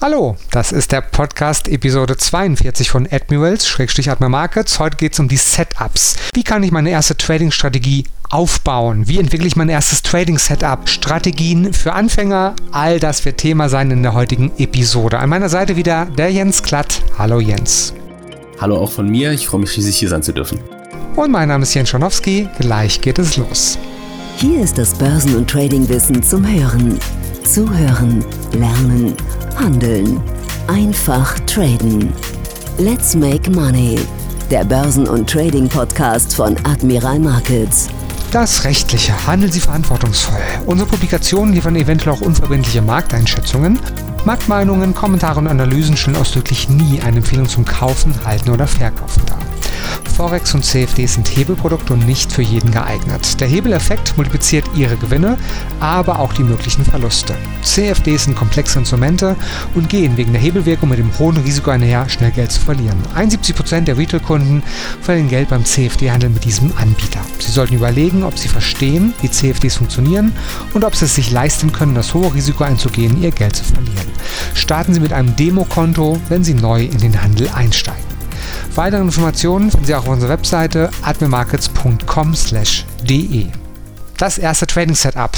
Hallo, das ist der Podcast Episode 42 von Admirals, Schrägstrich Admiral Markets. Heute geht es um die Setups. Wie kann ich meine erste Trading-Strategie aufbauen? Wie entwickle ich mein erstes Trading-Setup? Strategien für Anfänger? All das wird Thema sein in der heutigen Episode. An meiner Seite wieder der Jens Klatt. Hallo Jens. Hallo auch von mir, ich freue mich riesig hier sein zu dürfen. Und mein Name ist Jens Schonowski, gleich geht es los. Hier ist das Börsen- und Trading-Wissen zum Hören. Zuhören, lernen, handeln. Einfach traden. Let's make money. Der Börsen- und Trading-Podcast von Admiral Markets. Das Rechtliche. Handeln Sie verantwortungsvoll. Unsere Publikationen liefern eventuell auch unverbindliche Markteinschätzungen. Marktmeinungen, Kommentare und Analysen stellen ausdrücklich nie eine Empfehlung zum Kaufen, Halten oder Verkaufen dar. Forex und CFD sind Hebelprodukte und nicht für jeden geeignet. Der Hebeleffekt multipliziert ihre Gewinne, aber auch die möglichen Verluste. CFDs sind komplexe Instrumente und gehen wegen der Hebelwirkung mit dem hohen Risiko einher, schnell Geld zu verlieren. 71% der Retail-Kunden verlieren Geld beim CFD-Handel mit diesem Anbieter. Sie sollten überlegen, ob sie verstehen, wie CFDs funktionieren und ob sie es sich leisten können, das hohe Risiko einzugehen, ihr Geld zu verlieren. Starten Sie mit einem Demokonto, wenn Sie neu in den Handel einsteigen. Weitere Informationen finden Sie auch auf unserer Webseite admirmarkets.com/de. Das erste Trading Setup.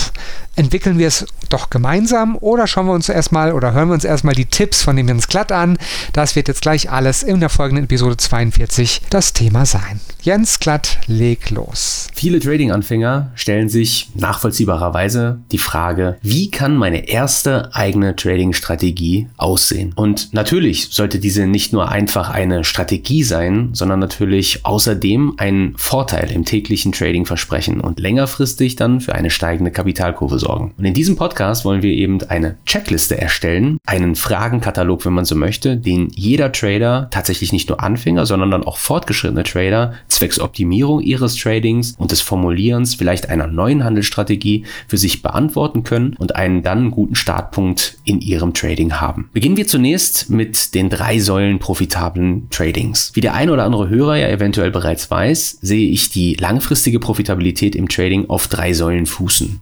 Entwickeln wir es doch gemeinsam oder schauen wir uns erstmal oder hören wir uns erstmal die Tipps von dem Jens Glatt an. Das wird jetzt gleich alles in der folgenden Episode 42 das Thema sein. Jens Glatt, leg los. Viele Trading-Anfänger stellen sich nachvollziehbarerweise die Frage, wie kann meine erste eigene Trading-Strategie aussehen? Und natürlich sollte diese nicht nur einfach eine Strategie sein, sondern natürlich außerdem einen Vorteil im täglichen Trading versprechen und längerfristig dann für eine steigende Kapitalkurve sorgen. Und in diesem Podcast wollen wir eben eine Checkliste erstellen, einen Fragenkatalog, wenn man so möchte, den jeder Trader, tatsächlich nicht nur Anfänger, sondern dann auch fortgeschrittene Trader, zwecks Optimierung ihres Tradings und des Formulierens vielleicht einer neuen Handelsstrategie für sich beantworten können und einen dann guten Startpunkt in ihrem Trading haben. Beginnen wir zunächst mit den drei Säulen profitablen Tradings. Wie der ein oder andere Hörer ja eventuell bereits weiß, sehe ich die langfristige Profitabilität im Trading auf drei Säulen fußen.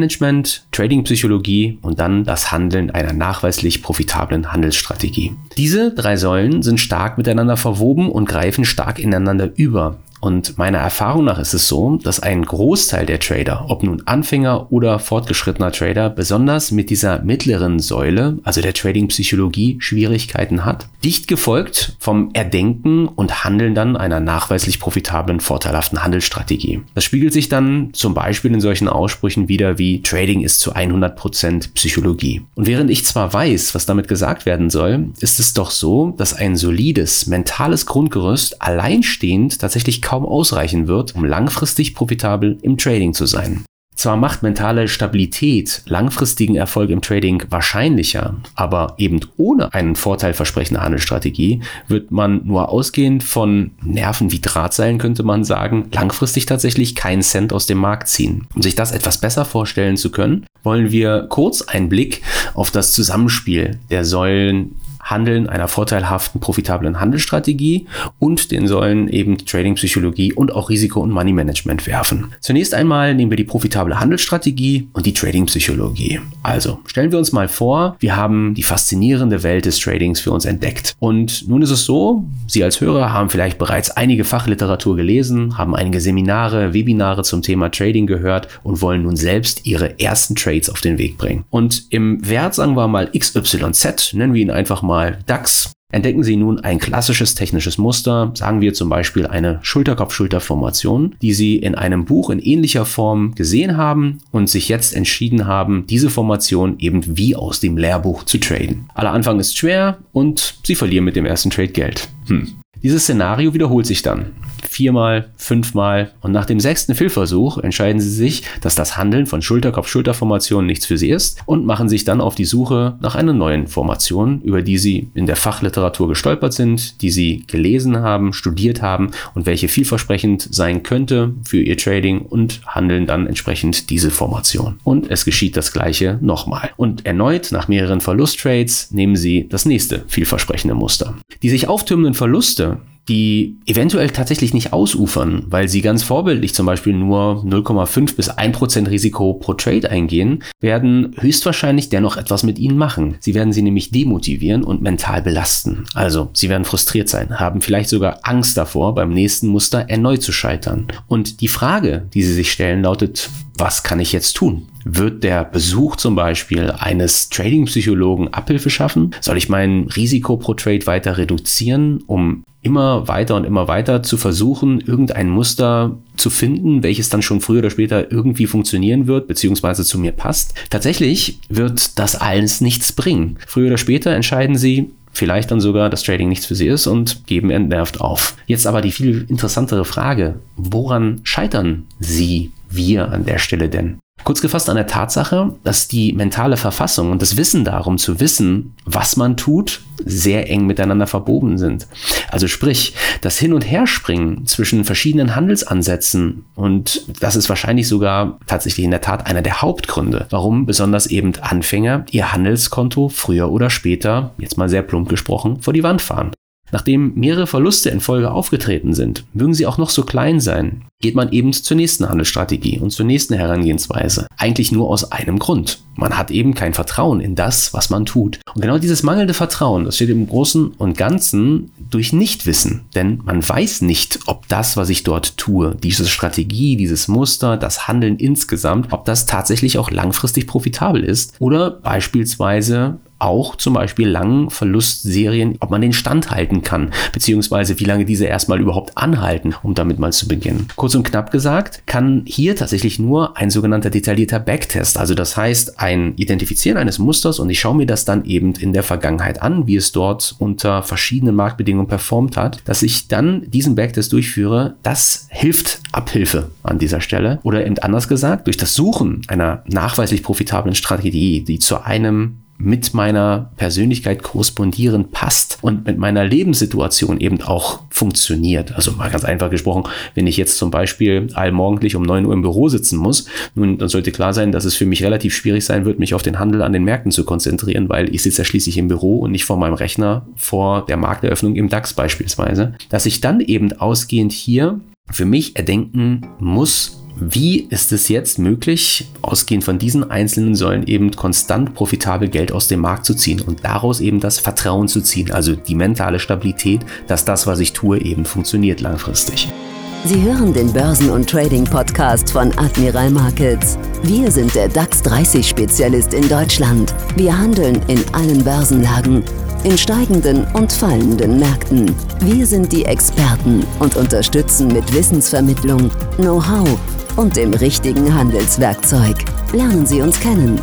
Risiko-Money-Management, Trading-Psychologie und dann das Handeln einer nachweislich profitablen Handelsstrategie. Diese drei Säulen sind stark miteinander verwoben und greifen stark ineinander über. Und meiner Erfahrung nach ist es so, dass ein Großteil der Trader, ob nun Anfänger oder fortgeschrittener Trader, besonders mit dieser mittleren Säule, also der Trading-Psychologie, Schwierigkeiten hat. Dicht gefolgt vom Erdenken und Handeln dann einer nachweislich profitablen, vorteilhaften Handelsstrategie. Das spiegelt sich dann zum Beispiel in solchen Aussprüchen wieder wie Trading ist zu 100% Psychologie. Und während ich zwar weiß, was damit gesagt werden soll, ist es doch so, dass ein solides mentales Grundgerüst alleinstehend tatsächlich kaum ausreichen wird, um langfristig profitabel im Trading zu sein. Zwar macht mentale Stabilität langfristigen Erfolg im Trading wahrscheinlicher, aber eben ohne einen vorteilversprechende Handelsstrategie wird man nur ausgehend von Nerven wie Drahtseilen, könnte man sagen, langfristig tatsächlich keinen Cent aus dem Markt ziehen. Um sich das etwas besser vorstellen zu können, wollen wir kurz einen Blick auf das Zusammenspiel der Säulen Handeln einer vorteilhaften, profitablen Handelsstrategie und den Säulen eben Trading-Psychologie und auch Risiko- und Money-Management werfen. Zunächst einmal nehmen wir die profitable Handelsstrategie und die Trading-Psychologie. Also stellen wir uns mal vor, wir haben die faszinierende Welt des Tradings für uns entdeckt. Und nun ist es so, Sie als Hörer haben vielleicht bereits einige Fachliteratur gelesen, haben einige Seminare, Webinare zum Thema Trading gehört und wollen nun selbst Ihre ersten Trades auf den Weg bringen. Und im Wert, sagen wir mal XYZ, nennen wir ihn einfach mal mal DAX, entdecken Sie nun ein klassisches technisches Muster, sagen wir zum Beispiel eine Schulterkopf-Schulter-Formation, die Sie in einem Buch in ähnlicher Form gesehen haben und sich jetzt entschieden haben, diese Formation eben wie aus dem Lehrbuch zu traden. Aller Anfang ist schwer und Sie verlieren mit dem ersten Trade Geld. Hm. Dieses Szenario wiederholt sich dann. Viermal, fünfmal und nach dem sechsten Fehlversuch entscheiden sie sich, dass das Handeln von Schulterkopf-Schulterformationen nichts für sie ist und machen sich dann auf die Suche nach einer neuen Formation, über die sie in der Fachliteratur gestolpert sind, die sie gelesen haben, studiert haben und welche vielversprechend sein könnte für ihr Trading und handeln dann entsprechend diese Formation. Und es geschieht das gleiche nochmal. Und erneut nach mehreren Verlusttrades nehmen sie das nächste vielversprechende Muster. Die sich auftürmenden Verluste die eventuell tatsächlich nicht ausufern, weil sie ganz vorbildlich zum Beispiel nur 0,5 bis 1% Risiko pro Trade eingehen, werden höchstwahrscheinlich dennoch etwas mit ihnen machen. Sie werden sie nämlich demotivieren und mental belasten. Also, sie werden frustriert sein, haben vielleicht sogar Angst davor, beim nächsten Muster erneut zu scheitern. Und die Frage, die sie sich stellen, lautet, was kann ich jetzt tun? Wird der Besuch zum Beispiel eines Trading-Psychologen Abhilfe schaffen? Soll ich mein Risiko pro Trade weiter reduzieren, um immer weiter und immer weiter zu versuchen, irgendein Muster zu finden, welches dann schon früher oder später irgendwie funktionieren wird, beziehungsweise zu mir passt? Tatsächlich wird das alles nichts bringen. Früher oder später entscheiden sie, vielleicht dann sogar, dass Trading nichts für sie ist und geben entnervt auf. Jetzt aber die viel interessantere Frage, woran scheitern sie wir an der Stelle denn? Kurz gefasst an der Tatsache, dass die mentale Verfassung und das Wissen darum zu wissen, was man tut, sehr eng miteinander verbogen sind. Also sprich, das Hin- und Herspringen zwischen verschiedenen Handelsansätzen und das ist wahrscheinlich sogar tatsächlich in der Tat einer der Hauptgründe, warum besonders eben Anfänger ihr Handelskonto früher oder später, jetzt mal sehr plump gesprochen, vor die Wand fahren. Nachdem mehrere Verluste in Folge aufgetreten sind, mögen sie auch noch so klein sein, geht man eben zur nächsten Handelsstrategie und zur nächsten Herangehensweise. Eigentlich nur aus einem Grund. Man hat eben kein Vertrauen in das, was man tut. Und genau dieses mangelnde Vertrauen, das steht im Großen und Ganzen durch Nichtwissen. Denn man weiß nicht, ob das, was ich dort tue, diese Strategie, dieses Muster, das Handeln insgesamt, ob das tatsächlich auch langfristig profitabel ist oder beispielsweise auch zum Beispiel langen Verlustserien, ob man den Stand halten kann, beziehungsweise wie lange diese erstmal überhaupt anhalten, um damit mal zu beginnen. Kurz und knapp gesagt, kann hier tatsächlich nur ein sogenannter detaillierter Backtest, also das heißt ein Identifizieren eines Musters und ich schaue mir das dann eben in der Vergangenheit an, wie es dort unter verschiedenen Marktbedingungen performt hat, dass ich dann diesen Backtest durchführe, das hilft Abhilfe an dieser Stelle. Oder eben anders gesagt, durch das Suchen einer nachweislich profitablen Strategie, die zu einem mit meiner Persönlichkeit korrespondierend passt und mit meiner Lebenssituation eben auch funktioniert. Also mal ganz einfach gesprochen, wenn ich jetzt zum Beispiel allmorgendlich um 9 Uhr im Büro sitzen muss, nun, dann sollte klar sein, dass es für mich relativ schwierig sein wird, mich auf den Handel an den Märkten zu konzentrieren, weil ich sitze ja schließlich im Büro und nicht vor meinem Rechner vor der Markteröffnung im DAX beispielsweise. Dass ich dann eben ausgehend hier für mich erdenken muss, wie ist es jetzt möglich, ausgehend von diesen einzelnen Säulen eben konstant profitabel Geld aus dem Markt zu ziehen und daraus eben das Vertrauen zu ziehen, also die mentale Stabilität, dass das, was ich tue, eben funktioniert langfristig. Sie hören den Börsen- und Trading-Podcast von Admiral Markets. Wir sind der DAX 30-Spezialist in Deutschland. Wir handeln in allen Börsenlagen, in steigenden und fallenden Märkten. Wir sind die Experten und unterstützen mit Wissensvermittlung, Know-how und dem richtigen Handelswerkzeug. Lernen Sie uns kennen.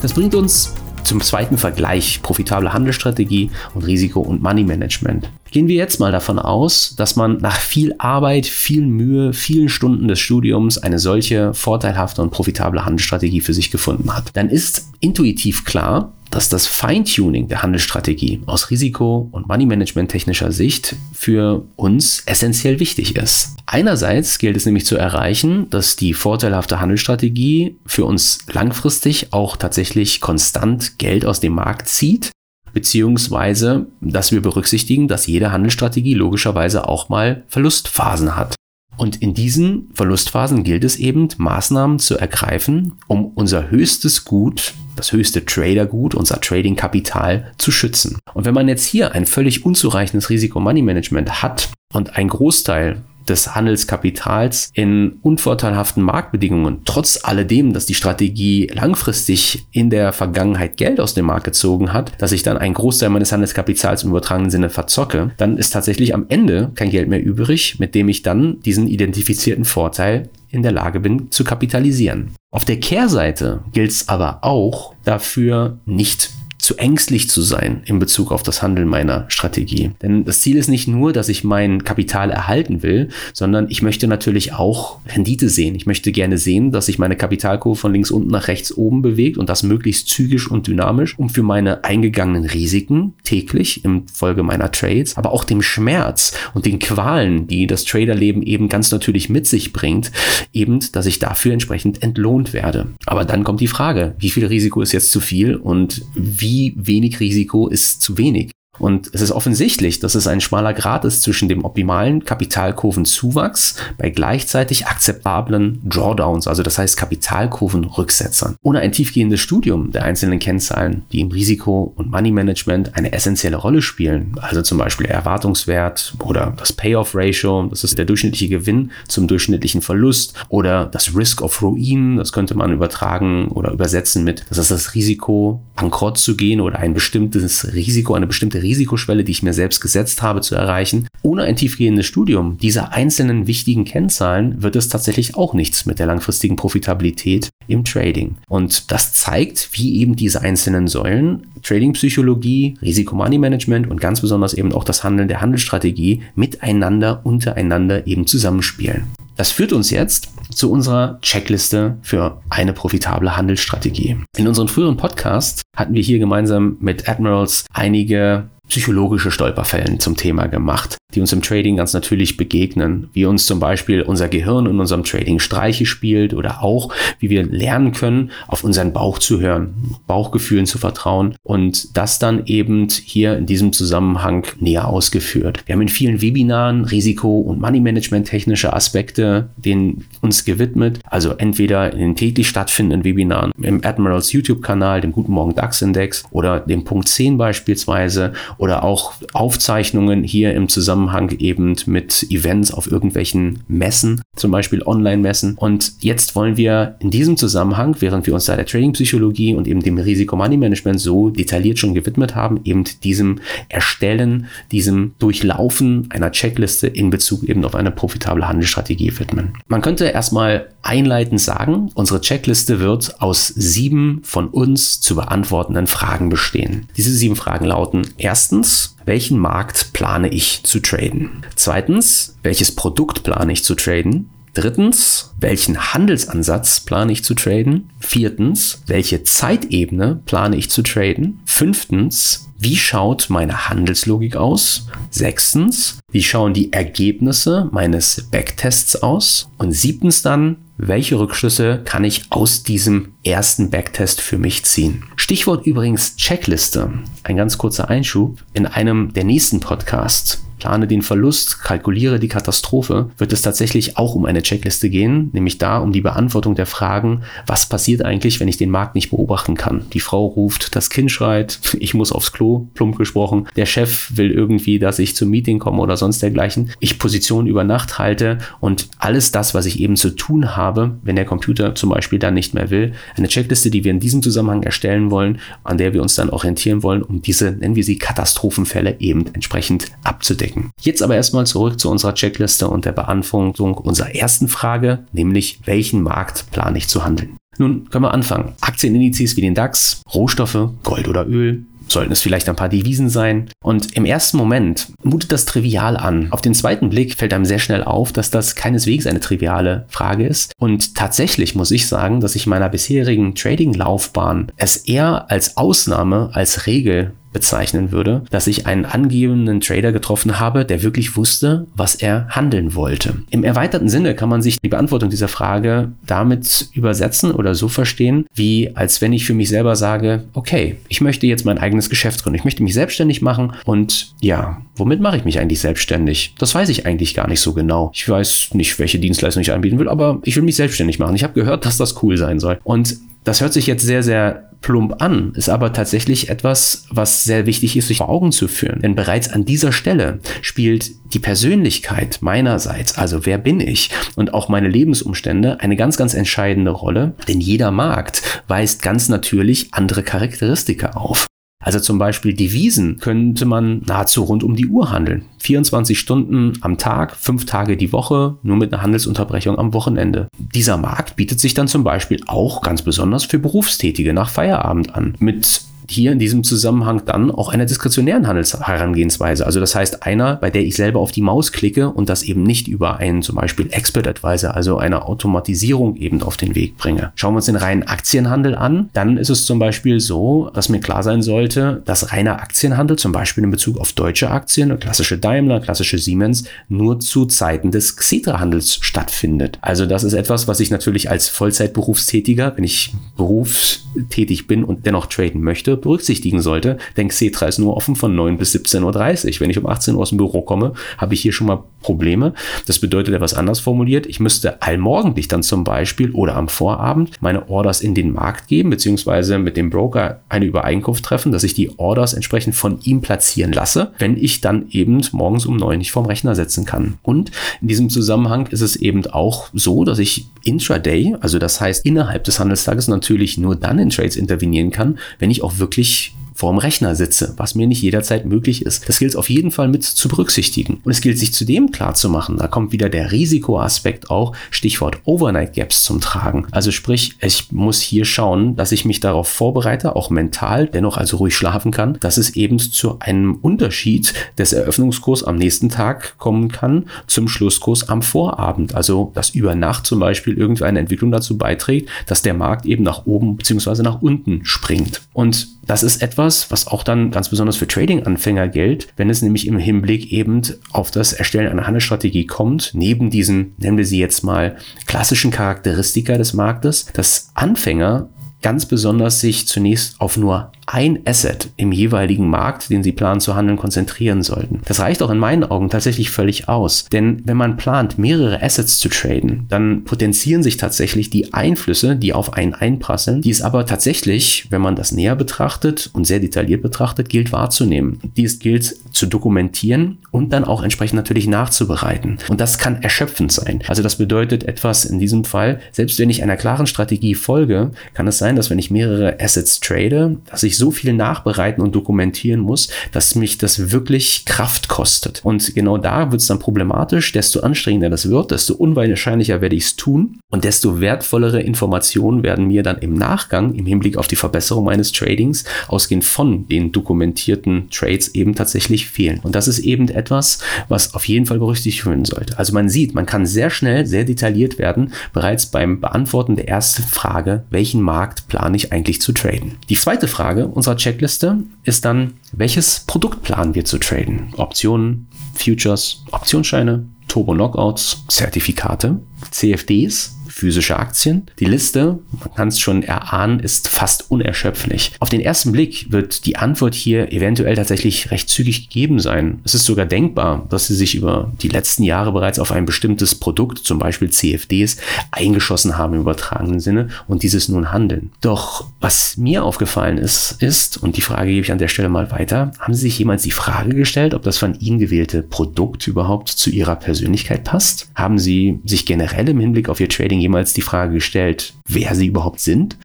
Das bringt uns zum zweiten Vergleich profitable Handelsstrategie und Risiko- und Money-Management. Gehen wir jetzt mal davon aus, dass man nach viel Arbeit, viel Mühe, vielen Stunden des Studiums eine solche vorteilhafte und profitable Handelsstrategie für sich gefunden hat. Dann ist intuitiv klar, dass das Feintuning der Handelsstrategie aus Risiko- und Money-Management technischer Sicht für uns essentiell wichtig ist. Einerseits gilt es nämlich zu erreichen, dass die vorteilhafte Handelsstrategie für uns langfristig auch tatsächlich konstant Geld aus dem Markt zieht, beziehungsweise dass wir berücksichtigen, dass jede Handelsstrategie logischerweise auch mal Verlustphasen hat. Und in diesen Verlustphasen gilt es eben, Maßnahmen zu ergreifen, um unser höchstes Gut, das höchste Tradergut, unser Trading-Kapital zu schützen. Und wenn man jetzt hier ein völlig unzureichendes Risiko-Money-Management hat und ein Großteil des Handelskapitals in unvorteilhaften Marktbedingungen, trotz alledem, dass die Strategie langfristig in der Vergangenheit Geld aus dem Markt gezogen hat, dass ich dann einen Großteil meines Handelskapitals im übertragenen Sinne verzocke, dann ist tatsächlich am Ende kein Geld mehr übrig, mit dem ich dann diesen identifizierten Vorteil in der Lage bin zu kapitalisieren. Auf der Kehrseite gilt es aber auch dafür, nicht zu ängstlich zu sein in Bezug auf das Handeln meiner Strategie. Denn das Ziel ist nicht nur, dass ich mein Kapital erhalten will, sondern ich möchte natürlich auch Rendite sehen. Ich möchte gerne sehen, dass sich meine Kapitalkurve von links unten nach rechts oben bewegt und das möglichst zügig und dynamisch, um für meine eingegangenen Risiken täglich im Folge meiner Trades, aber auch dem Schmerz und den Qualen, die das Traderleben eben ganz natürlich mit sich bringt, eben, dass ich dafür entsprechend entlohnt werde. Aber dann kommt die Frage, wie viel Risiko ist jetzt zu viel und wie wie wenig Risiko ist zu wenig. Und es ist offensichtlich, dass es ein schmaler Grad ist zwischen dem optimalen Kapitalkurvenzuwachs bei gleichzeitig akzeptablen Drawdowns, also das heißt Kapitalkurvenrücksetzern. Ohne ein tiefgehendes Studium der einzelnen Kennzahlen, die im Risiko- und Money Management eine essentielle Rolle spielen, also zum Beispiel Erwartungswert oder das Payoff Ratio, das ist der durchschnittliche Gewinn zum durchschnittlichen Verlust oder das Risk of Ruin, das könnte man übertragen oder übersetzen mit, das ist das Risiko, bankrott zu gehen oder ein bestimmtes Risiko, eine bestimmte Risikoschwelle, die ich mir selbst gesetzt habe, zu erreichen. Ohne ein tiefgehendes Studium dieser einzelnen wichtigen Kennzahlen wird es tatsächlich auch nichts mit der langfristigen Profitabilität im Trading. Und das zeigt, wie eben diese einzelnen Säulen, Trading-Psychologie, Risiko-Money-Management und ganz besonders eben auch das Handeln der Handelsstrategie miteinander, untereinander eben zusammenspielen. Das führt uns jetzt zu unserer Checkliste für eine profitable Handelsstrategie. In unseren früheren Podcasts hatten wir hier gemeinsam mit Admirals einige psychologische Stolperfällen zum Thema gemacht, die uns im Trading ganz natürlich begegnen, wie uns zum Beispiel unser Gehirn in unserem Trading Streiche spielt oder auch, wie wir lernen können, auf unseren Bauch zu hören, Bauchgefühlen zu vertrauen und das dann eben hier in diesem Zusammenhang näher ausgeführt. Wir haben in vielen Webinaren Risiko- und Money-Management technische Aspekte denen uns gewidmet, also entweder in den täglich stattfindenden Webinaren im Admirals YouTube-Kanal, dem Guten Morgen DAX-Index oder dem Punkt 10 beispielsweise oder auch Aufzeichnungen hier im Zusammenhang eben mit Events auf irgendwelchen Messen, zum Beispiel Online-Messen. Und jetzt wollen wir in diesem Zusammenhang, während wir uns da der Trading-Psychologie und eben dem Risiko-Money-Management so detailliert schon gewidmet haben, eben diesem Erstellen, diesem Durchlaufen einer Checkliste in Bezug eben auf eine profitable Handelsstrategie widmen. Man könnte erstmal einleitend sagen, unsere Checkliste wird aus sieben von uns zu beantwortenden Fragen bestehen. Diese sieben Fragen lauten erstens, welchen Markt plane ich zu traden? Zweitens, welches Produkt plane ich zu traden? Drittens, welchen Handelsansatz plane ich zu traden? Viertens, welche Zeitebene plane ich zu traden? Fünftens, wie schaut meine Handelslogik aus? Sechstens, wie schauen die Ergebnisse meines Backtests aus? Und siebtens dann, welche Rückschlüsse kann ich aus diesem ersten Backtest für mich ziehen? Stichwort übrigens Checkliste. Ein ganz kurzer Einschub. In einem der nächsten Podcasts plane den Verlust, kalkuliere die Katastrophe, wird es tatsächlich auch um eine Checkliste gehen, nämlich da um die Beantwortung der Fragen, was passiert eigentlich, wenn ich den Markt nicht beobachten kann. Die Frau ruft, das Kind schreit, ich muss aufs Klo, plump gesprochen, der Chef will irgendwie, dass ich zum Meeting komme oder sonst dergleichen, ich Position über Nacht halte und alles das, was ich eben zu tun habe, wenn der Computer zum Beispiel dann nicht mehr will, eine Checkliste, die wir in diesem Zusammenhang erstellen wollen, an der wir uns dann orientieren wollen, um diese, nennen wir sie Katastrophenfälle eben entsprechend abzudecken. Jetzt aber erstmal zurück zu unserer Checkliste und der Beantwortung unserer ersten Frage, nämlich welchen Markt plane ich zu handeln? Nun können wir anfangen. Aktienindizes wie den DAX, Rohstoffe, Gold oder Öl, sollten es vielleicht ein paar Devisen sein. Und im ersten Moment mutet das trivial an. Auf den zweiten Blick fällt einem sehr schnell auf, dass das keineswegs eine triviale Frage ist. Und tatsächlich muss ich sagen, dass ich meiner bisherigen Trading-Laufbahn es eher als Ausnahme als Regel bezeichnen würde, dass ich einen angebenden Trader getroffen habe, der wirklich wusste, was er handeln wollte. Im erweiterten Sinne kann man sich die Beantwortung dieser Frage damit übersetzen oder so verstehen, wie als wenn ich für mich selber sage, okay, ich möchte jetzt mein eigenes Geschäft gründen, ich möchte mich selbstständig machen und ja, womit mache ich mich eigentlich selbstständig? Das weiß ich eigentlich gar nicht so genau. Ich weiß nicht, welche Dienstleistung ich anbieten will, aber ich will mich selbstständig machen. Ich habe gehört, dass das cool sein soll. Und das hört sich jetzt sehr, sehr plump an, ist aber tatsächlich etwas, was sehr wichtig ist, sich vor Augen zu führen. Denn bereits an dieser Stelle spielt die Persönlichkeit meinerseits, also wer bin ich und auch meine Lebensumstände eine ganz, ganz entscheidende Rolle. Denn jeder Markt weist ganz natürlich andere Charakteristika auf. Also zum Beispiel Devisen könnte man nahezu rund um die Uhr handeln. 24 Stunden am Tag, fünf Tage die Woche, nur mit einer Handelsunterbrechung am Wochenende. Dieser Markt bietet sich dann zum Beispiel auch ganz besonders für Berufstätige nach Feierabend an. Mit hier in diesem Zusammenhang dann auch einer diskretionären Handelsherangehensweise. Also das heißt einer, bei der ich selber auf die Maus klicke und das eben nicht über einen zum Beispiel Expert Advisor, also eine Automatisierung eben auf den Weg bringe. Schauen wir uns den reinen Aktienhandel an, dann ist es zum Beispiel so, dass mir klar sein sollte, dass reiner Aktienhandel zum Beispiel in Bezug auf deutsche Aktien, klassische Daimler, klassische Siemens, nur zu Zeiten des Xetra-Handels stattfindet. Also das ist etwas, was ich natürlich als Vollzeitberufstätiger, wenn ich berufstätig bin und dennoch traden möchte, berücksichtigen sollte, denn Xetra ist nur offen von 9 bis 17.30 Uhr. Wenn ich um 18 Uhr aus dem Büro komme, habe ich hier schon mal Probleme. Das bedeutet etwas anders formuliert. Ich müsste allmorgendlich dann zum Beispiel oder am Vorabend meine Orders in den Markt geben, beziehungsweise mit dem Broker eine Übereinkunft treffen, dass ich die Orders entsprechend von ihm platzieren lasse, wenn ich dann eben morgens um 9 nicht vorm Rechner setzen kann. Und in diesem Zusammenhang ist es eben auch so, dass ich intraday, also das heißt innerhalb des Handelstages natürlich nur dann in Trades intervenieren kann, wenn ich auch wirklich vorm Rechner sitze, was mir nicht jederzeit möglich ist. Das gilt auf jeden Fall mit zu berücksichtigen. Und es gilt sich zudem klar zu machen, da kommt wieder der Risikoaspekt auch, Stichwort Overnight Gaps zum Tragen. Also sprich, ich muss hier schauen, dass ich mich darauf vorbereite, auch mental, dennoch also ruhig schlafen kann, dass es eben zu einem Unterschied des Eröffnungskurs am nächsten Tag kommen kann zum Schlusskurs am Vorabend. Also, dass über Nacht zum Beispiel irgendeine Entwicklung dazu beiträgt, dass der Markt eben nach oben bzw. nach unten springt. Und das ist etwas, was auch dann ganz besonders für Trading-Anfänger gilt, wenn es nämlich im Hinblick eben auf das Erstellen einer Handelsstrategie kommt, neben diesen, nennen wir sie jetzt mal, klassischen Charakteristika des Marktes, dass Anfänger ganz besonders sich zunächst auf nur ein Asset im jeweiligen Markt, den Sie planen zu handeln, konzentrieren sollten. Das reicht auch in meinen Augen tatsächlich völlig aus. Denn wenn man plant, mehrere Assets zu traden, dann potenzieren sich tatsächlich die Einflüsse, die auf einen einprasseln, die es aber tatsächlich, wenn man das näher betrachtet und sehr detailliert betrachtet, gilt wahrzunehmen. Dies gilt zu dokumentieren und dann auch entsprechend natürlich nachzubereiten. Und das kann erschöpfend sein. Also das bedeutet etwas in diesem Fall, selbst wenn ich einer klaren Strategie folge, kann es sein, dass wenn ich mehrere Assets trade, dass ich so viel nachbereiten und dokumentieren muss, dass mich das wirklich Kraft kostet. Und genau da wird es dann problematisch. Desto anstrengender das wird, desto unwahrscheinlicher werde ich es tun und desto wertvollere Informationen werden mir dann im Nachgang im Hinblick auf die Verbesserung meines Tradings ausgehend von den dokumentierten Trades eben tatsächlich fehlen. Und das ist eben etwas, was auf jeden Fall berücksichtigt werden sollte. Also man sieht, man kann sehr schnell, sehr detailliert werden, bereits beim Beantworten der ersten Frage, welchen Markt plane ich eigentlich zu traden. Die zweite Frage unserer Checkliste ist dann, welches Produkt planen wir zu traden? Optionen, Futures, Optionsscheine, Turbo-Knockouts, Zertifikate, CFDs, physische Aktien. Die Liste, man kann es schon erahnen, ist fast unerschöpflich. Auf den ersten Blick wird die Antwort hier eventuell tatsächlich recht zügig gegeben sein. Es ist sogar denkbar, dass sie sich über die letzten Jahre bereits auf ein bestimmtes Produkt, zum Beispiel CFDs, eingeschossen haben im übertragenen Sinne und dieses nun handeln. Doch was mir aufgefallen ist, ist, und die Frage gebe ich an der Stelle mal weiter, haben Sie sich jemals die Frage gestellt, ob das von Ihnen gewählte Produkt überhaupt zu Ihrer Persönlichkeit passt? Haben Sie sich generell im Hinblick auf Ihr Trading jemals die Frage gestellt, wer sie überhaupt sind?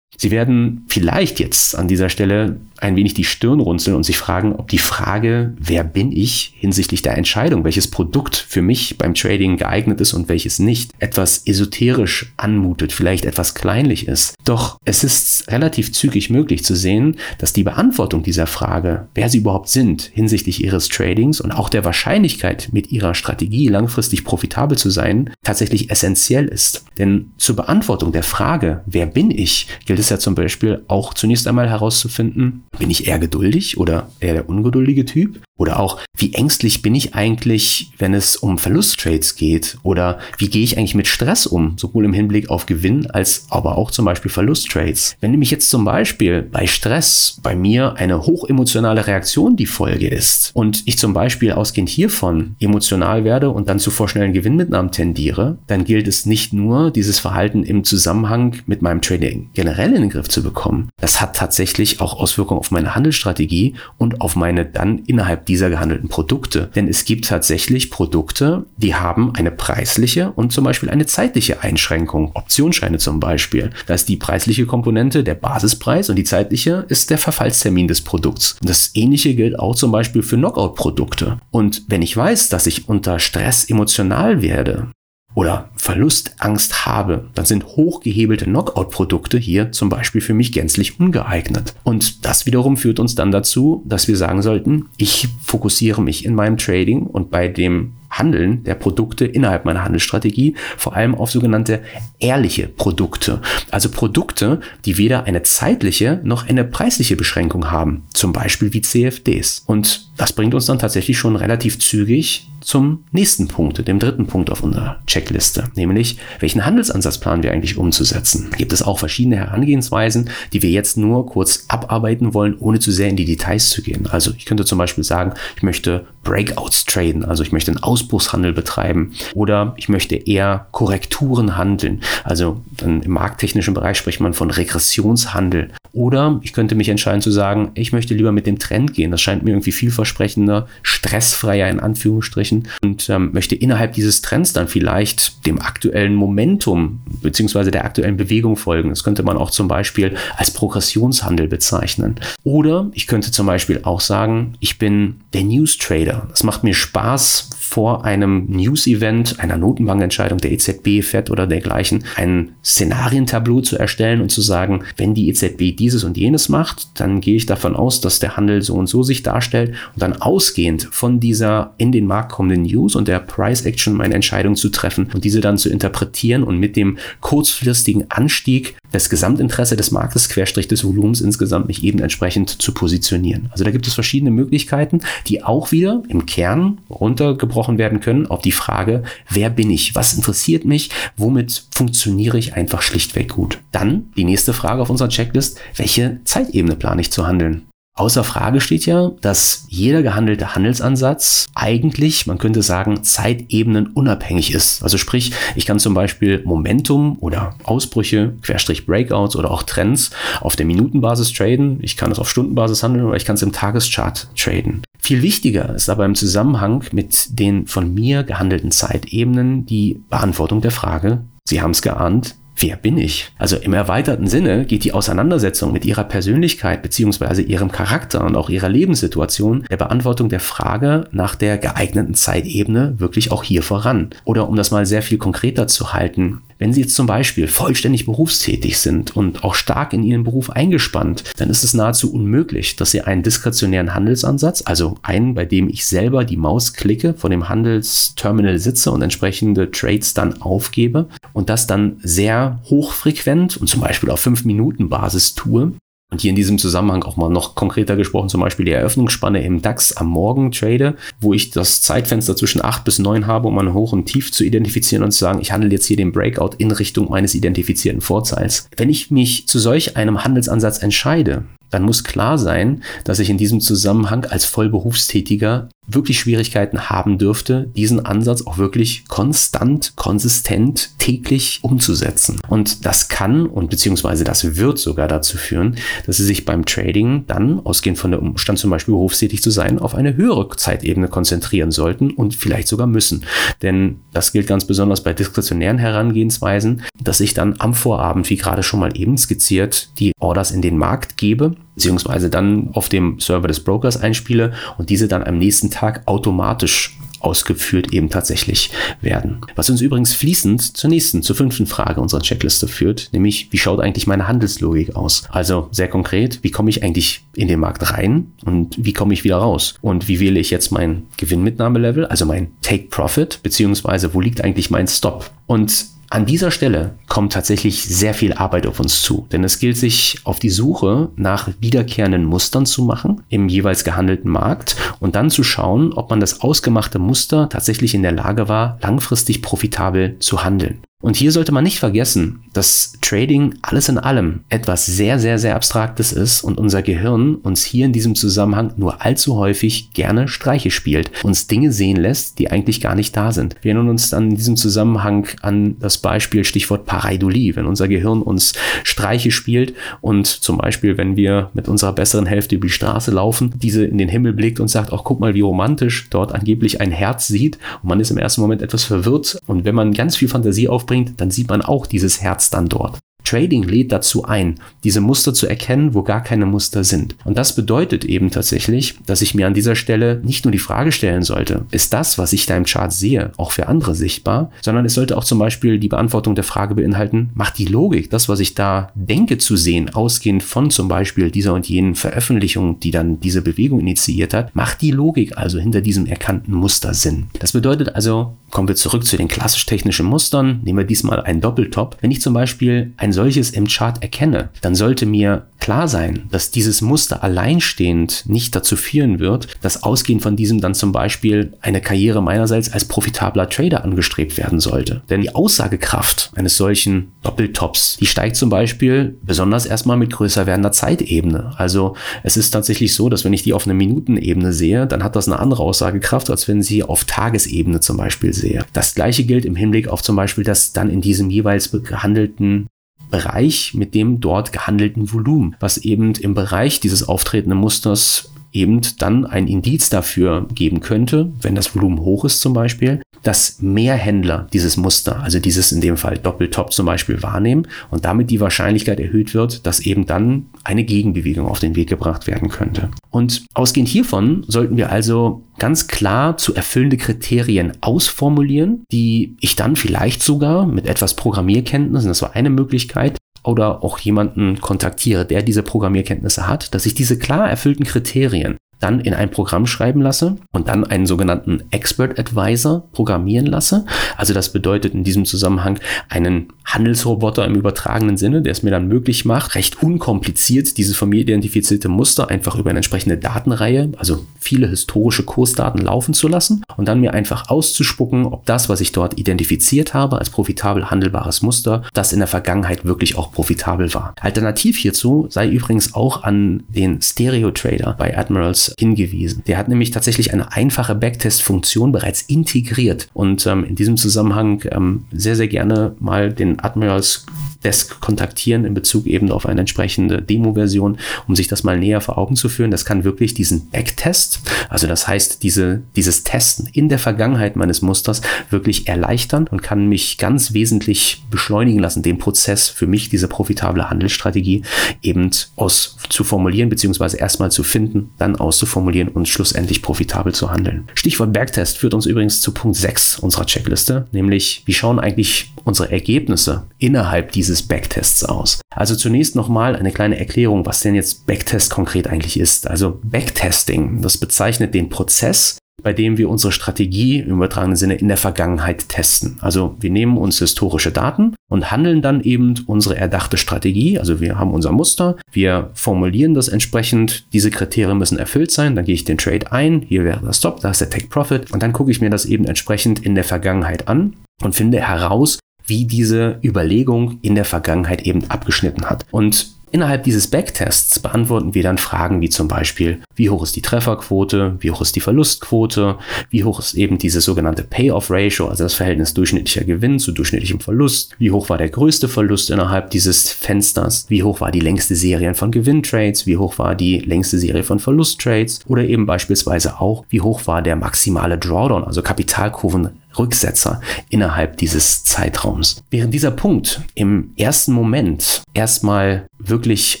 Sie werden vielleicht jetzt an dieser Stelle ein wenig die Stirn runzeln und sich fragen, ob die Frage, wer bin ich hinsichtlich der Entscheidung, welches Produkt für mich beim Trading geeignet ist und welches nicht, etwas esoterisch anmutet, vielleicht etwas kleinlich ist. Doch es ist relativ zügig möglich zu sehen, dass die Beantwortung dieser Frage, wer sie überhaupt sind hinsichtlich ihres Tradings und auch der Wahrscheinlichkeit, mit ihrer Strategie langfristig profitabel zu sein, tatsächlich essentiell ist. Denn zur Beantwortung der Frage, wer bin ich, gilt es ja zum Beispiel auch zunächst einmal herauszufinden, bin ich eher geduldig oder eher der ungeduldige Typ? Oder auch, wie ängstlich bin ich eigentlich, wenn es um Verlusttrades geht? Oder wie gehe ich eigentlich mit Stress um, sowohl im Hinblick auf Gewinn als aber auch zum Beispiel Verlusttrades? Wenn nämlich jetzt zum Beispiel bei Stress bei mir eine hochemotionale Reaktion die Folge ist und ich zum Beispiel ausgehend hiervon emotional werde und dann zu vorschnellen Gewinnmitnahmen tendiere, dann gilt es nicht nur, dieses Verhalten im Zusammenhang mit meinem Trading generell in den Griff zu bekommen. Das hat tatsächlich auch Auswirkungen auf meine Handelsstrategie und auf meine dann innerhalb dieser gehandelten Produkte. Denn es gibt tatsächlich Produkte, die haben eine preisliche und zum Beispiel eine zeitliche Einschränkung. Optionsscheine zum Beispiel. Da ist die preisliche Komponente der Basispreis und die zeitliche ist der Verfallstermin des Produkts. Das ähnliche gilt auch zum Beispiel für Knockout-Produkte. Und wenn ich weiß, dass ich unter Stress emotional werde, oder Verlustangst habe, dann sind hochgehebelte Knockout-Produkte hier zum Beispiel für mich gänzlich ungeeignet. Und das wiederum führt uns dann dazu, dass wir sagen sollten, ich fokussiere mich in meinem Trading und bei dem Handeln der Produkte innerhalb meiner Handelsstrategie vor allem auf sogenannte ehrliche Produkte. Also Produkte, die weder eine zeitliche noch eine preisliche Beschränkung haben. Zum Beispiel wie CFDs. Und das bringt uns dann tatsächlich schon relativ zügig zum nächsten Punkt, dem dritten Punkt auf unserer Checkliste, nämlich welchen Handelsansatz planen wir eigentlich umzusetzen. Gibt es auch verschiedene Herangehensweisen, die wir jetzt nur kurz abarbeiten wollen, ohne zu sehr in die Details zu gehen. Also ich könnte zum Beispiel sagen, ich möchte Breakouts traden, also ich möchte einen Ausbruchshandel betreiben oder ich möchte eher Korrekturen handeln. Also im markttechnischen Bereich spricht man von Regressionshandel. Oder ich könnte mich entscheiden zu sagen, ich möchte lieber mit dem Trend gehen. Das scheint mir irgendwie vielversprechender, stressfreier in Anführungsstrichen und ähm, möchte innerhalb dieses Trends dann vielleicht dem aktuellen Momentum beziehungsweise der aktuellen Bewegung folgen. Das könnte man auch zum Beispiel als Progressionshandel bezeichnen. Oder ich könnte zum Beispiel auch sagen, ich bin der News Trader. Das macht mir Spaß, vor einem News-Event, einer Notenbankentscheidung der EZB, FED oder dergleichen, ein Szenarientableau zu erstellen und zu sagen, wenn die EZB dieses und jenes macht, dann gehe ich davon aus, dass der Handel so und so sich darstellt und dann ausgehend von dieser in den Markt kommenden News und der Price Action meine Entscheidung zu treffen und diese dann zu interpretieren und mit dem kurzfristigen Anstieg das Gesamtinteresse des Marktes, Querstrich des Volumens insgesamt mich eben entsprechend zu positionieren. Also da gibt es verschiedene Möglichkeiten, die auch wieder im Kern runtergebrochen werden können auf die Frage, wer bin ich? Was interessiert mich? Womit funktioniere ich einfach schlichtweg gut? Dann die nächste Frage auf unserer Checklist, welche Zeitebene plane ich zu handeln? Außer Frage steht ja, dass jeder gehandelte Handelsansatz eigentlich, man könnte sagen, zeitebenenunabhängig ist. Also sprich, ich kann zum Beispiel Momentum oder Ausbrüche, Querstrich Breakouts oder auch Trends auf der Minutenbasis traden. Ich kann es auf Stundenbasis handeln oder ich kann es im Tageschart traden. Viel wichtiger ist aber im Zusammenhang mit den von mir gehandelten Zeitebenen die Beantwortung der Frage, Sie haben es geahnt, wer bin ich? Also im erweiterten Sinne geht die Auseinandersetzung mit ihrer Persönlichkeit beziehungsweise ihrem Charakter und auch ihrer Lebenssituation der Beantwortung der Frage nach der geeigneten Zeitebene wirklich auch hier voran. Oder um das mal sehr viel konkreter zu halten, wenn Sie jetzt zum Beispiel vollständig berufstätig sind und auch stark in Ihren Beruf eingespannt, dann ist es nahezu unmöglich, dass Sie einen diskretionären Handelsansatz, also einen, bei dem ich selber die Maus klicke, vor dem Handelsterminal sitze und entsprechende Trades dann aufgebe und das dann sehr hochfrequent und zum Beispiel auf 5 Minuten Basis tue, und hier in diesem Zusammenhang auch mal noch konkreter gesprochen, zum Beispiel die Eröffnungsspanne im DAX am Morgen trade, wo ich das Zeitfenster zwischen 8 bis 9 habe, um ein Hoch und Tief zu identifizieren und zu sagen, ich handle jetzt hier den Breakout in Richtung meines identifizierten Vorteils. Wenn ich mich zu solch einem Handelsansatz entscheide, dann muss klar sein, dass ich in diesem Zusammenhang als Vollberufstätiger wirklich Schwierigkeiten haben dürfte, diesen Ansatz auch wirklich konstant, konsistent, täglich umzusetzen. Und das kann und beziehungsweise das wird sogar dazu führen, dass sie sich beim Trading dann, ausgehend von der Umstand zum Beispiel berufstätig zu sein, auf eine höhere Zeitebene konzentrieren sollten und vielleicht sogar müssen. Denn das gilt ganz besonders bei diskretionären Herangehensweisen, dass ich dann am Vorabend, wie gerade schon mal eben skizziert, die Orders in den Markt gebe beziehungsweise dann auf dem Server des Brokers einspiele und diese dann am nächsten Tag automatisch ausgeführt eben tatsächlich werden. Was uns übrigens fließend zur nächsten, zur fünften Frage unserer Checkliste führt, nämlich wie schaut eigentlich meine Handelslogik aus? Also sehr konkret, wie komme ich eigentlich in den Markt rein und wie komme ich wieder raus? Und wie wähle ich jetzt mein Gewinnmitnahmelevel, also mein Take Profit, beziehungsweise wo liegt eigentlich mein Stop? Und an dieser Stelle kommt tatsächlich sehr viel Arbeit auf uns zu, denn es gilt sich auf die Suche nach wiederkehrenden Mustern zu machen im jeweils gehandelten Markt und dann zu schauen, ob man das ausgemachte Muster tatsächlich in der Lage war, langfristig profitabel zu handeln. Und hier sollte man nicht vergessen, dass Trading alles in allem etwas sehr, sehr, sehr Abstraktes ist und unser Gehirn uns hier in diesem Zusammenhang nur allzu häufig gerne Streiche spielt, uns Dinge sehen lässt, die eigentlich gar nicht da sind. Wir erinnern uns dann in diesem Zusammenhang an das Beispiel Stichwort Pareidolie, wenn unser Gehirn uns Streiche spielt und zum Beispiel, wenn wir mit unserer besseren Hälfte über die Straße laufen, diese in den Himmel blickt und sagt, auch guck mal, wie romantisch, dort angeblich ein Herz sieht. Und man ist im ersten Moment etwas verwirrt. Und wenn man ganz viel Fantasie aufbringt, dann sieht man auch dieses Herz dann dort. Trading lädt dazu ein, diese Muster zu erkennen, wo gar keine Muster sind. Und das bedeutet eben tatsächlich, dass ich mir an dieser Stelle nicht nur die Frage stellen sollte, ist das, was ich da im Chart sehe, auch für andere sichtbar, sondern es sollte auch zum Beispiel die Beantwortung der Frage beinhalten, macht die Logik, das, was ich da denke zu sehen, ausgehend von zum Beispiel dieser und jenen Veröffentlichung, die dann diese Bewegung initiiert hat, macht die Logik also hinter diesem erkannten Muster Sinn. Das bedeutet also, kommen wir zurück zu den klassisch technischen Mustern, nehmen wir diesmal einen Doppeltop. Wenn ich zum Beispiel ein solches im Chart erkenne, dann sollte mir klar sein, dass dieses Muster alleinstehend nicht dazu führen wird, dass ausgehend von diesem dann zum Beispiel eine Karriere meinerseits als profitabler Trader angestrebt werden sollte. Denn die Aussagekraft eines solchen Doppeltops, die steigt zum Beispiel besonders erstmal mit größer werdender Zeitebene. Also es ist tatsächlich so, dass wenn ich die auf einer Minutenebene sehe, dann hat das eine andere Aussagekraft, als wenn sie auf Tagesebene zum Beispiel sehe. Das gleiche gilt im Hinblick auf zum Beispiel das dann in diesem jeweils gehandelten Bereich mit dem dort gehandelten Volumen, was eben im Bereich dieses auftretenden Musters eben dann ein Indiz dafür geben könnte, wenn das Volumen hoch ist zum Beispiel, dass mehr Händler dieses Muster, also dieses in dem Fall Doppeltop zum Beispiel wahrnehmen und damit die Wahrscheinlichkeit erhöht wird, dass eben dann eine Gegenbewegung auf den Weg gebracht werden könnte. Und ausgehend hiervon sollten wir also ganz klar zu erfüllende Kriterien ausformulieren, die ich dann vielleicht sogar mit etwas Programmierkenntnissen, das war eine Möglichkeit, oder auch jemanden kontaktiere, der diese Programmierkenntnisse hat, dass ich diese klar erfüllten Kriterien dann in ein Programm schreiben lasse und dann einen sogenannten Expert Advisor programmieren lasse. Also das bedeutet in diesem Zusammenhang einen Handelsroboter im übertragenen Sinne, der es mir dann möglich macht, recht unkompliziert diese von mir identifizierte Muster einfach über eine entsprechende Datenreihe, also viele historische Kursdaten laufen zu lassen und dann mir einfach auszuspucken, ob das, was ich dort identifiziert habe als profitabel handelbares Muster, das in der Vergangenheit wirklich auch profitabel war. Alternativ hierzu sei übrigens auch an den Stereo Trader bei Admirals hingewiesen. Der hat nämlich tatsächlich eine einfache Backtest-Funktion bereits integriert und ähm, in diesem Zusammenhang ähm, sehr, sehr gerne mal den Admirals Desk kontaktieren in Bezug eben auf eine entsprechende Demo-Version, um sich das mal näher vor Augen zu führen. Das kann wirklich diesen Backtest, also das heißt diese, dieses Testen in der Vergangenheit meines Musters wirklich erleichtern und kann mich ganz wesentlich beschleunigen lassen, den Prozess für mich, diese profitable Handelsstrategie eben aus zu formulieren, beziehungsweise erstmal zu finden, dann auszuformulieren und schlussendlich profitabel zu handeln. Stichwort Backtest führt uns übrigens zu Punkt 6 unserer Checkliste, nämlich wie schauen eigentlich unsere Ergebnisse innerhalb dieses Backtests aus. Also zunächst nochmal eine kleine Erklärung, was denn jetzt Backtest konkret eigentlich ist. Also Backtesting, das bezeichnet den Prozess, bei dem wir unsere Strategie im übertragenen Sinne in der Vergangenheit testen. Also wir nehmen uns historische Daten und handeln dann eben unsere erdachte Strategie. Also wir haben unser Muster, wir formulieren das entsprechend, diese Kriterien müssen erfüllt sein, dann gehe ich den Trade ein, hier wäre der Stop, da ist der Take Profit und dann gucke ich mir das eben entsprechend in der Vergangenheit an und finde heraus, wie diese Überlegung in der Vergangenheit eben abgeschnitten hat. Und Innerhalb dieses Backtests beantworten wir dann Fragen wie zum Beispiel, wie hoch ist die Trefferquote, wie hoch ist die Verlustquote, wie hoch ist eben diese sogenannte Payoff-Ratio, also das Verhältnis durchschnittlicher Gewinn zu durchschnittlichem Verlust, wie hoch war der größte Verlust innerhalb dieses Fensters, wie hoch war die längste Serie von Gewinntrades, wie hoch war die längste Serie von Verlusttrades oder eben beispielsweise auch, wie hoch war der maximale Drawdown, also Kapitalkurven Rücksetzer innerhalb dieses Zeitraums. Während dieser Punkt im ersten Moment erstmal wirklich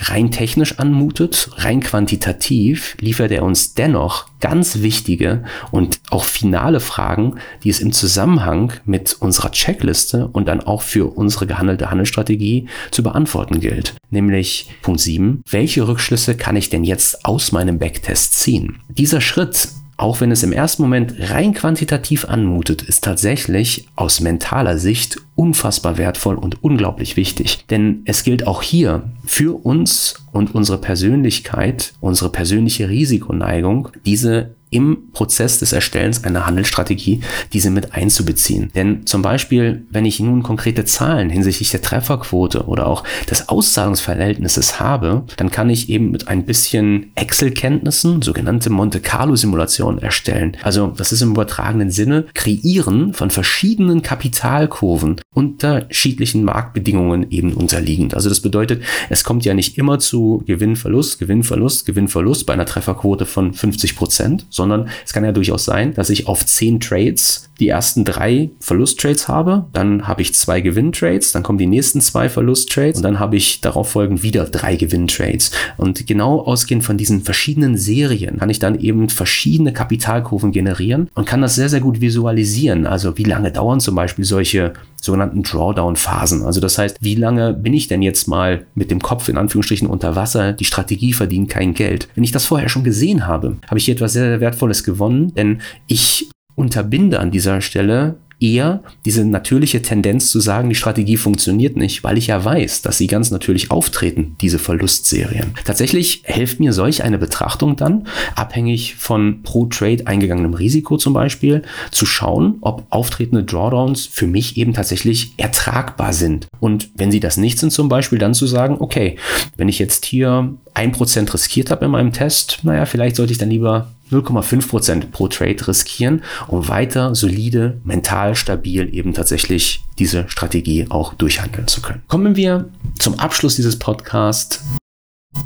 rein technisch anmutet, rein quantitativ, liefert er uns dennoch ganz wichtige und auch finale Fragen, die es im Zusammenhang mit unserer Checkliste und dann auch für unsere gehandelte Handelsstrategie zu beantworten gilt. Nämlich Punkt 7, welche Rückschlüsse kann ich denn jetzt aus meinem Backtest ziehen? Dieser Schritt auch wenn es im ersten Moment rein quantitativ anmutet, ist tatsächlich aus mentaler Sicht unfassbar wertvoll und unglaublich wichtig. Denn es gilt auch hier für uns und unsere Persönlichkeit, unsere persönliche Risikoneigung, diese im Prozess des Erstellens einer Handelsstrategie diese mit einzubeziehen. Denn zum Beispiel, wenn ich nun konkrete Zahlen hinsichtlich der Trefferquote oder auch des Auszahlungsverhältnisses habe, dann kann ich eben mit ein bisschen Excel-Kenntnissen sogenannte Monte Carlo-Simulationen erstellen. Also das ist im übertragenen Sinne Kreieren von verschiedenen Kapitalkurven unterschiedlichen Marktbedingungen eben unterliegend. Also das bedeutet, es kommt ja nicht immer zu Gewinnverlust, Gewinnverlust, Gewinnverlust bei einer Trefferquote von 50 Prozent, sondern es kann ja durchaus sein, dass ich auf 10 Trades die ersten drei Verlusttrades habe, dann habe ich zwei Gewinntrades, dann kommen die nächsten zwei Verlusttrades und dann habe ich darauf folgend wieder drei Gewinntrades. Und genau ausgehend von diesen verschiedenen Serien kann ich dann eben verschiedene Kapitalkurven generieren und kann das sehr, sehr gut visualisieren. Also wie lange dauern zum Beispiel solche sogenannten Drawdown-Phasen. Also das heißt, wie lange bin ich denn jetzt mal mit dem Kopf in Anführungsstrichen unter Wasser? Die Strategie verdient kein Geld. Wenn ich das vorher schon gesehen habe, habe ich hier etwas sehr, sehr Wertvolles gewonnen, denn ich unterbinde an dieser Stelle eher diese natürliche Tendenz zu sagen, die Strategie funktioniert nicht, weil ich ja weiß, dass sie ganz natürlich auftreten, diese Verlustserien. Tatsächlich hilft mir solch eine Betrachtung dann, abhängig von pro Trade eingegangenem Risiko zum Beispiel, zu schauen, ob auftretende Drawdowns für mich eben tatsächlich ertragbar sind. Und wenn sie das nicht sind zum Beispiel, dann zu sagen, okay, wenn ich jetzt hier ein Prozent riskiert habe in meinem Test, naja, vielleicht sollte ich dann lieber 0,5% pro Trade riskieren, um weiter solide, mental stabil eben tatsächlich diese Strategie auch durchhandeln zu können. Kommen wir zum Abschluss dieses Podcasts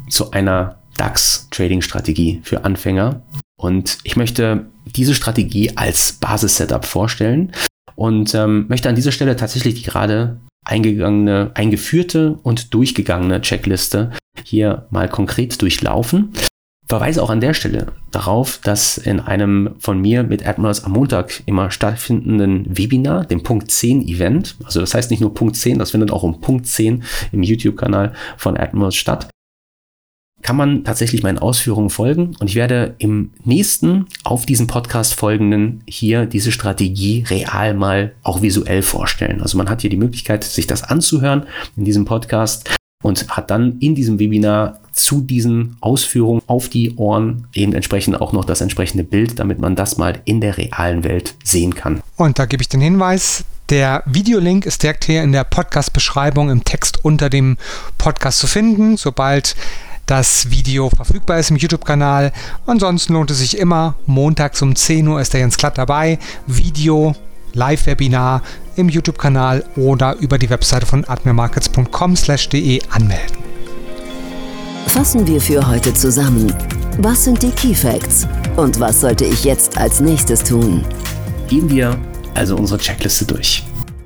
zu einer DAX-Trading-Strategie für Anfänger. Und ich möchte diese Strategie als Basis-Setup vorstellen und ähm, möchte an dieser Stelle tatsächlich die gerade eingegangene, eingeführte und durchgegangene Checkliste hier mal konkret durchlaufen verweise auch an der Stelle darauf, dass in einem von mir mit Admirals am Montag immer stattfindenden Webinar, dem Punkt 10 Event, also das heißt nicht nur Punkt 10, das findet auch um Punkt 10 im YouTube-Kanal von Admirals statt, kann man tatsächlich meinen Ausführungen folgen und ich werde im nächsten auf diesen Podcast folgenden hier diese Strategie real mal auch visuell vorstellen. Also man hat hier die Möglichkeit, sich das anzuhören in diesem Podcast und hat dann in diesem Webinar zu diesen Ausführungen auf die Ohren eben entsprechend auch noch das entsprechende Bild, damit man das mal in der realen Welt sehen kann. Und da gebe ich den Hinweis, der Videolink ist direkt hier in der Podcast-Beschreibung im Text unter dem Podcast zu finden, sobald das Video verfügbar ist im YouTube-Kanal. Ansonsten lohnt es sich immer. Montags um 10 Uhr ist der Jens Klatt dabei. Video Live-Webinar im YouTube-Kanal oder über die Webseite von admirmarkets.com/de anmelden. Fassen wir für heute zusammen. Was sind die Key Facts und was sollte ich jetzt als nächstes tun? Gehen wir also unsere Checkliste durch.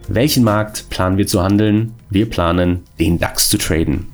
Welchen Markt planen wir zu handeln? Wir planen, den DAX zu traden.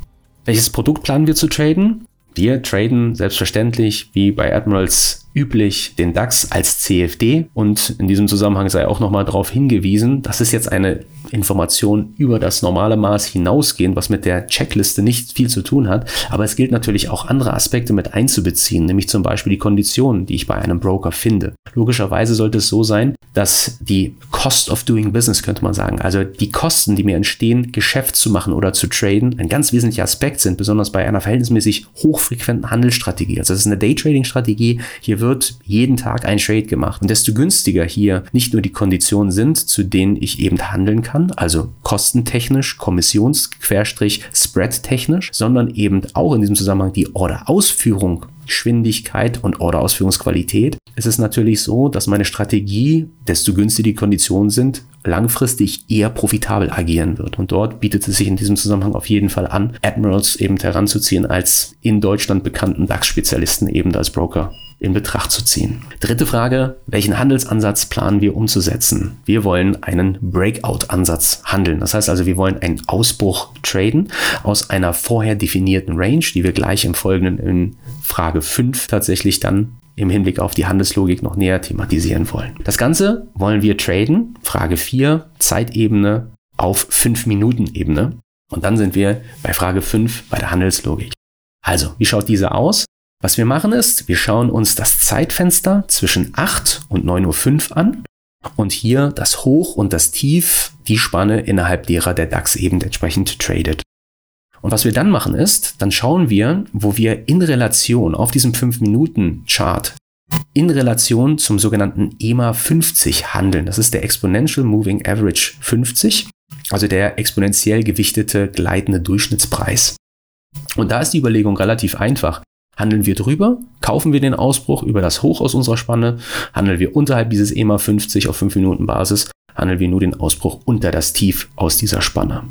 Welches Produkt planen wir zu traden? Wir traden selbstverständlich wie bei Admirals üblich den DAX als CFD und in diesem Zusammenhang sei auch nochmal darauf hingewiesen, dass es jetzt eine Information über das normale Maß hinausgehen, was mit der Checkliste nicht viel zu tun hat. Aber es gilt natürlich auch andere Aspekte mit einzubeziehen, nämlich zum Beispiel die Konditionen, die ich bei einem Broker finde. Logischerweise sollte es so sein, dass die Cost of Doing Business, könnte man sagen, also die Kosten, die mir entstehen, Geschäft zu machen oder zu traden, ein ganz wesentlicher Aspekt sind, besonders bei einer verhältnismäßig hochfrequenten Handelsstrategie. Also das ist eine Daytrading-Strategie. Hier wird jeden Tag ein Trade gemacht. Und desto günstiger hier nicht nur die Konditionen sind, zu denen ich eben handeln kann, also kostentechnisch, kommissions-, spread-technisch, sondern eben auch in diesem Zusammenhang die Order-Ausführung Geschwindigkeit und Orderausführungsqualität. Es ist natürlich so, dass meine Strategie, desto günstiger die Konditionen sind, langfristig eher profitabel agieren wird. Und dort bietet es sich in diesem Zusammenhang auf jeden Fall an, Admirals eben heranzuziehen als in Deutschland bekannten DAX-Spezialisten eben als Broker in Betracht zu ziehen. Dritte Frage, welchen Handelsansatz planen wir umzusetzen? Wir wollen einen Breakout-Ansatz handeln. Das heißt also, wir wollen einen Ausbruch traden aus einer vorher definierten Range, die wir gleich im Folgenden in Frage 5 tatsächlich dann im Hinblick auf die Handelslogik noch näher thematisieren wollen. Das Ganze wollen wir traden. Frage 4, Zeitebene auf 5-Minuten-Ebene. Und dann sind wir bei Frage 5 bei der Handelslogik. Also, wie schaut diese aus? Was wir machen ist, wir schauen uns das Zeitfenster zwischen 8 und 9.05 Uhr an und hier das Hoch und das Tief, die Spanne innerhalb derer der DAX eben entsprechend tradet. Und was wir dann machen ist, dann schauen wir, wo wir in Relation auf diesem 5-Minuten-Chart in Relation zum sogenannten EMA 50 handeln. Das ist der Exponential Moving Average 50, also der exponentiell gewichtete gleitende Durchschnittspreis. Und da ist die Überlegung relativ einfach. Handeln wir drüber, kaufen wir den Ausbruch über das Hoch aus unserer Spanne, handeln wir unterhalb dieses EMA 50 auf 5 Minuten Basis, handeln wir nur den Ausbruch unter das Tief aus dieser Spanne.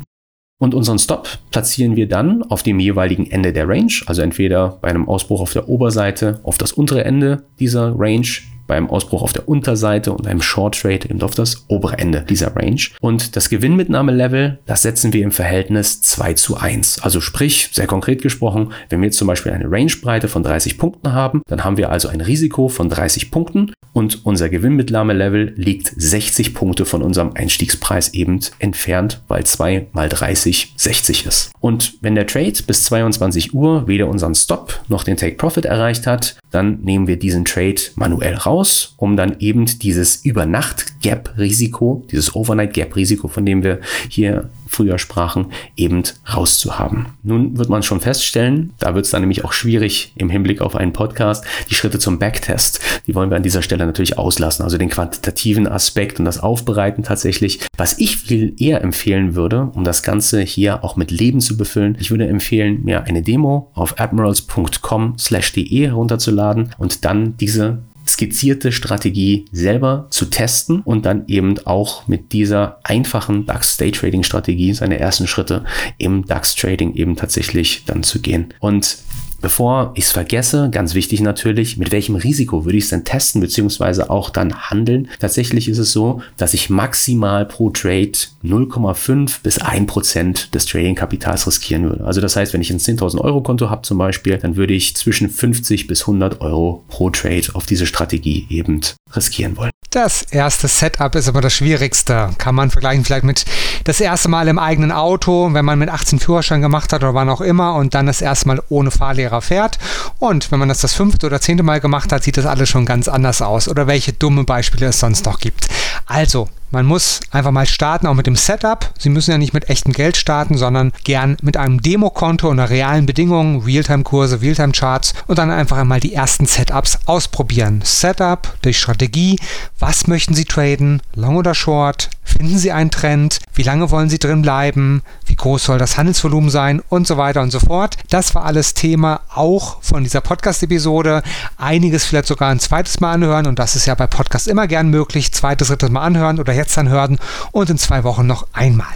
Und unseren Stop platzieren wir dann auf dem jeweiligen Ende der Range, also entweder bei einem Ausbruch auf der Oberseite auf das untere Ende dieser Range beim Ausbruch auf der Unterseite und einem Short Trade eben auf das obere Ende dieser Range. Und das Gewinnmitnahmelevel, das setzen wir im Verhältnis 2 zu 1. Also sprich, sehr konkret gesprochen, wenn wir jetzt zum Beispiel eine Rangebreite von 30 Punkten haben, dann haben wir also ein Risiko von 30 Punkten und unser Gewinnmitnahmelevel liegt 60 Punkte von unserem Einstiegspreis eben entfernt, weil 2 mal 30 60 ist. Und wenn der Trade bis 22 Uhr weder unseren Stop noch den Take Profit erreicht hat, dann nehmen wir diesen Trade manuell raus, um dann eben dieses Übernacht-Gap-Risiko, dieses Overnight-Gap-Risiko, von dem wir hier früher sprachen, eben rauszuhaben. Nun wird man schon feststellen, da wird es dann nämlich auch schwierig im Hinblick auf einen Podcast, die Schritte zum Backtest, die wollen wir an dieser Stelle natürlich auslassen, also den quantitativen Aspekt und das Aufbereiten tatsächlich. Was ich viel eher empfehlen würde, um das Ganze hier auch mit Leben zu befüllen, ich würde empfehlen, mir eine Demo auf admirals.com/de herunterzuladen und dann diese skizzierte Strategie selber zu testen und dann eben auch mit dieser einfachen DAX Day Trading Strategie seine ersten Schritte im DAX Trading eben tatsächlich dann zu gehen. Und Bevor ich es vergesse, ganz wichtig natürlich, mit welchem Risiko würde ich es denn testen beziehungsweise auch dann handeln? Tatsächlich ist es so, dass ich maximal pro Trade 0,5 bis 1 Prozent des Trading-Kapitals riskieren würde. Also das heißt, wenn ich ein 10.000 Euro Konto habe zum Beispiel, dann würde ich zwischen 50 bis 100 Euro pro Trade auf diese Strategie eben riskieren wollen. Das erste Setup ist aber das schwierigste. Kann man vergleichen vielleicht mit das erste Mal im eigenen Auto, wenn man mit 18 Führerschein gemacht hat oder wann auch immer und dann das erste Mal ohne Fahrlehrer fährt. Und wenn man das das fünfte oder zehnte Mal gemacht hat, sieht das alles schon ganz anders aus. Oder welche dumme Beispiele es sonst noch gibt. Also, man muss einfach mal starten, auch mit dem Setup. Sie müssen ja nicht mit echtem Geld starten, sondern gern mit einem Demokonto unter realen Bedingungen, Realtime-Kurse, Realtime-Charts und dann einfach einmal die ersten Setups ausprobieren. Setup, durch Strategie, was möchten Sie traden, long oder short, finden Sie einen Trend, wie lange wollen Sie drin bleiben, wie groß soll das Handelsvolumen sein und so weiter und so fort. Das war alles Thema auch von dieser Podcast-Episode. Einiges vielleicht sogar ein zweites Mal anhören und das ist ja bei Podcasts immer gern möglich. Zweites, drittes Mal anhören oder dann hören und in zwei Wochen noch einmal.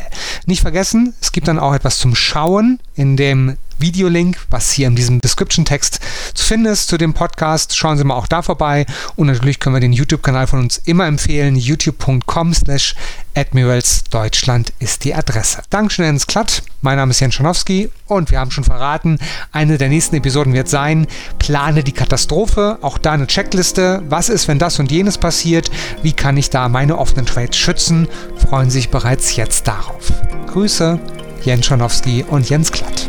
Nicht vergessen, es gibt dann auch etwas zum Schauen in dem Videolink, was hier in diesem Description-Text zu finden ist zu dem Podcast. Schauen Sie mal auch da vorbei. Und natürlich können wir den YouTube-Kanal von uns immer empfehlen. youtube.com slash Admirals Deutschland ist die Adresse. Dankeschön, Jens Klatt. Mein Name ist Jens Schanowski und wir haben schon verraten, eine der nächsten Episoden wird sein, plane die Katastrophe. Auch da eine Checkliste. Was ist, wenn das und jenes passiert? Wie kann ich da meine offenen Trades schützen? Freuen sich bereits jetzt darauf. Grüße, Jens Schanowski und Jens Klatt.